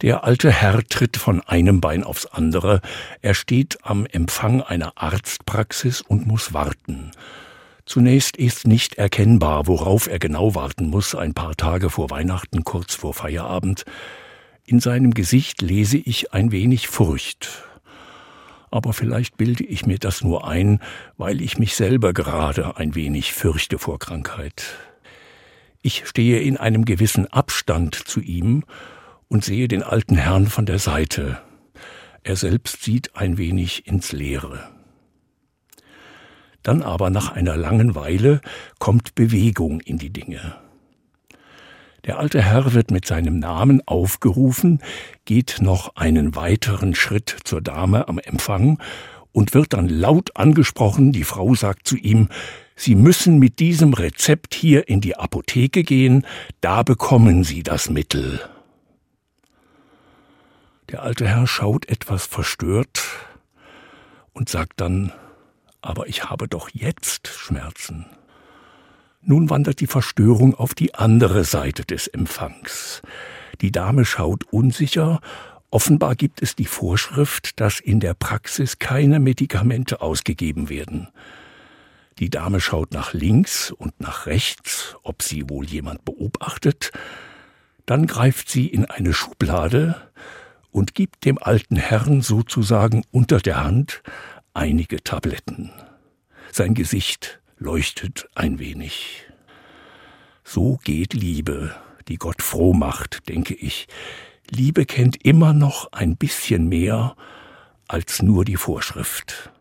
Der alte Herr tritt von einem Bein aufs andere. Er steht am Empfang einer Arztpraxis und muss warten. Zunächst ist nicht erkennbar, worauf er genau warten muss, ein paar Tage vor Weihnachten, kurz vor Feierabend. In seinem Gesicht lese ich ein wenig Furcht. Aber vielleicht bilde ich mir das nur ein, weil ich mich selber gerade ein wenig fürchte vor Krankheit. Ich stehe in einem gewissen Abstand zu ihm und sehe den alten Herrn von der Seite. Er selbst sieht ein wenig ins Leere. Dann aber nach einer langen Weile kommt Bewegung in die Dinge. Der alte Herr wird mit seinem Namen aufgerufen, geht noch einen weiteren Schritt zur Dame am Empfang und wird dann laut angesprochen, die Frau sagt zu ihm, Sie müssen mit diesem Rezept hier in die Apotheke gehen, da bekommen Sie das Mittel. Der alte Herr schaut etwas verstört und sagt dann, aber ich habe doch jetzt Schmerzen. Nun wandert die Verstörung auf die andere Seite des Empfangs. Die Dame schaut unsicher, offenbar gibt es die Vorschrift, dass in der Praxis keine Medikamente ausgegeben werden. Die Dame schaut nach links und nach rechts, ob sie wohl jemand beobachtet, dann greift sie in eine Schublade, und gibt dem alten Herrn sozusagen unter der Hand einige Tabletten. Sein Gesicht leuchtet ein wenig. So geht Liebe, die Gott froh macht, denke ich. Liebe kennt immer noch ein bisschen mehr als nur die Vorschrift.